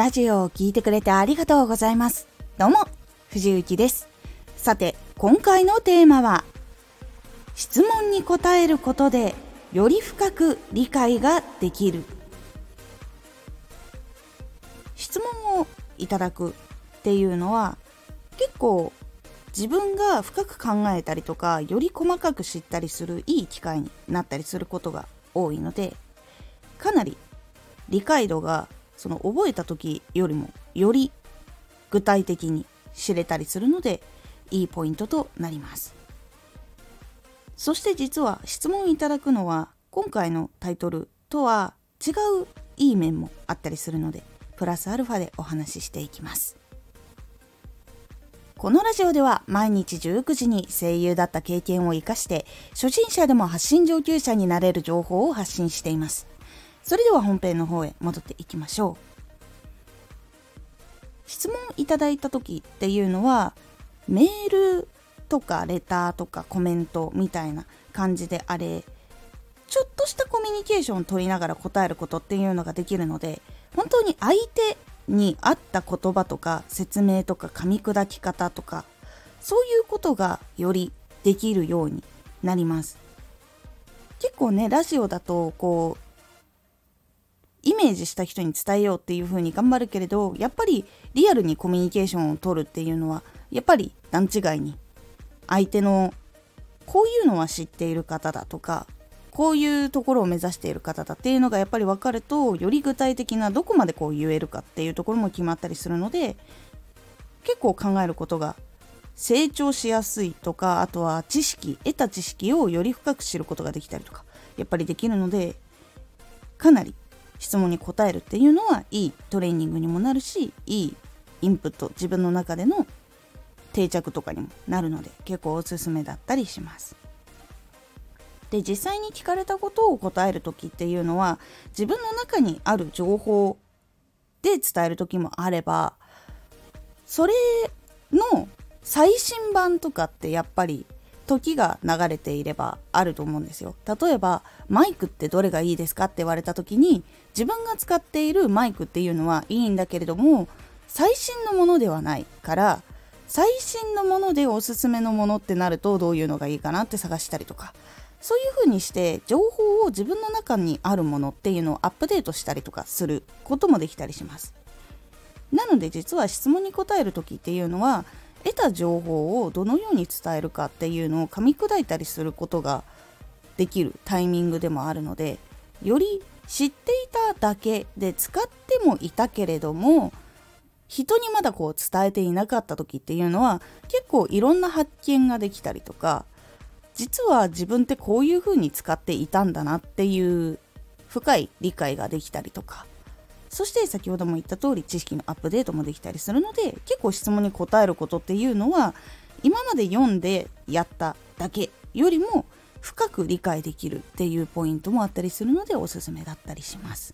ラジオを聴いてくれてありがとうございます。どうも、藤幸です。さて、今回のテーマは、質問に答えることで、より深く理解ができる。質問をいただくっていうのは、結構自分が深く考えたりとか、より細かく知ったりするいい機会になったりすることが多いので、かなり理解度がその覚えた時よりもより具体的に知れたりするのでいいポイントとなります。そして実は質問いただくのは今回のタイトルとは違ういい面もあったりするのでプラスアルファでお話ししていきます。このラジオでは毎日19時に声優だった経験を生かして初心者でも発信上級者になれる情報を発信しています。それでは本編の方へ戻っていきましょう。質問いただいた時っていうのはメールとかレターとかコメントみたいな感じであれちょっとしたコミュニケーションを取りながら答えることっていうのができるので本当に相手に合った言葉とか説明とか噛み砕き方とかそういうことがよりできるようになります。結構ねラジオだとこうメージした人に伝えようっていう風に頑張るけれどやっぱりリアルにコミュニケーションを取るっていうのはやっぱり段違いに相手のこういうのは知っている方だとかこういうところを目指している方だっていうのがやっぱり分かるとより具体的などこまでこう言えるかっていうところも決まったりするので結構考えることが成長しやすいとかあとは知識得た知識をより深く知ることができたりとかやっぱりできるのでかなり質問に答えるっていうのはいいトレーニングにもなるしいいインプット自分の中での定着とかにもなるので結構おすすめだったりします。で実際に聞かれたことを答える時っていうのは自分の中にある情報で伝える時もあればそれの最新版とかってやっぱり時が流れていればあると思うんですよ。例えばマイクってどれがいいですかって言われた時に自分が使っているマイクっていうのはいいんだけれども最新のものではないから最新のものでおすすめのものってなるとどういうのがいいかなって探したりとかそういう風にして情報を自分の中にあるものっていうのをアップデートしたりとかすることもできたりしますなので実は質問に答える時っていうのは得た情報をどのように伝えるかっていうのを噛み砕いたりすることができるタイミングでもあるのでより知っていただけで使ってもいたけれども人にまだこう伝えていなかった時っていうのは結構いろんな発見ができたりとか実は自分ってこういう風に使っていたんだなっていう深い理解ができたりとかそして先ほども言った通り知識のアップデートもできたりするので結構質問に答えることっていうのは今まで読んでやっただけよりも深く理解できるっていうポイントもあったりするのでおすすめだったりします。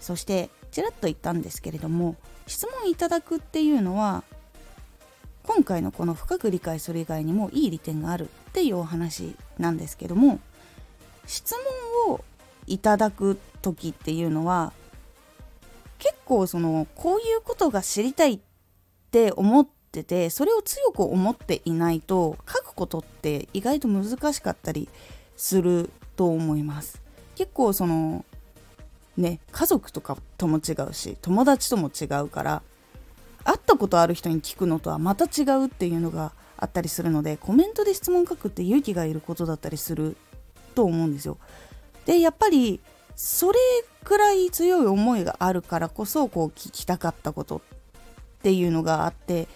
そしてちらっと言ったんですけれども質問いただくっていうのは今回のこの深く理解する以外にもいい利点があるっていうお話なんですけども質問をいただく時っていうのは結構そのこういうことが知りたいって思っててそれを強く思っていないと書くことって意外と難しかったりすると思います。結構そのね家族とかとも違うし友達とも違うから会ったことある人に聞くのとはまた違うっていうのがあったりするのでコメントで質問書くって勇気がいることだったりすると思うんですよ。でやっぱりそれくらい強い思いがあるからこそこう聞きたかったことっていうのがあって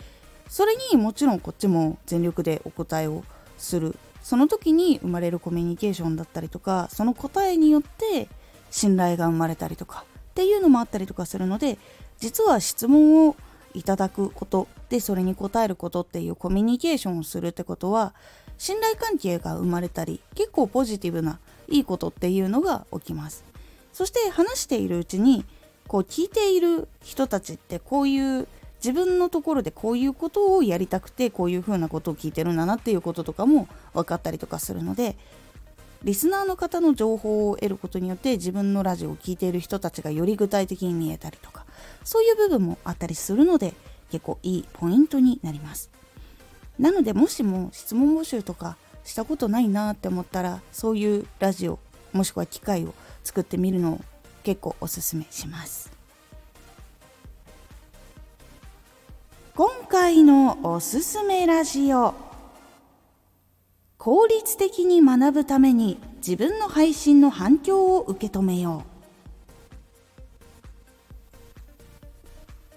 それにもちろんこっちも全力でお答えをする。その時に生まれるコミュニケーションだったりとかその答えによって信頼が生まれたりとかっていうのもあったりとかするので実は質問をいただくことでそれに答えることっていうコミュニケーションをするってことは信頼関係が生まれたり結構ポジティブないいことっていうのが起きます。そして話しているうちにこう聞いている人たちってこういう自分のところでこういうことをやりたくてこういうふうなことを聞いてるんだなっていうこととかも分かったりとかするのでリスナーの方の情報を得ることによって自分のラジオを聴いている人たちがより具体的に見えたりとかそういう部分もあったりするので結構いいポイントになります。なのでもしも質問募集とかしたことないなって思ったらそういうラジオもしくは機械を作ってみるのを結構おすすめします。今回のおすすめラジオ。効率的に学ぶために自分の配信の反響を受け止めよう。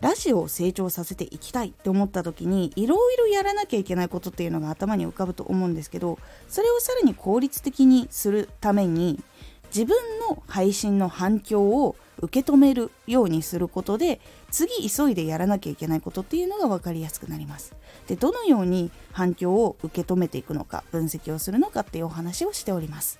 ラジオを成長させていきたいって思った時にいろいろやらなきゃいけないことっていうのが頭に浮かぶと思うんですけどそれをさらに効率的にするために自分の配信の反響を受け止めるようにすることで次急いでやらなきゃいけないことっていうのが分かりやすくなります。でどのように反響を受け止めていくのか分析をするのかっていうお話をしております。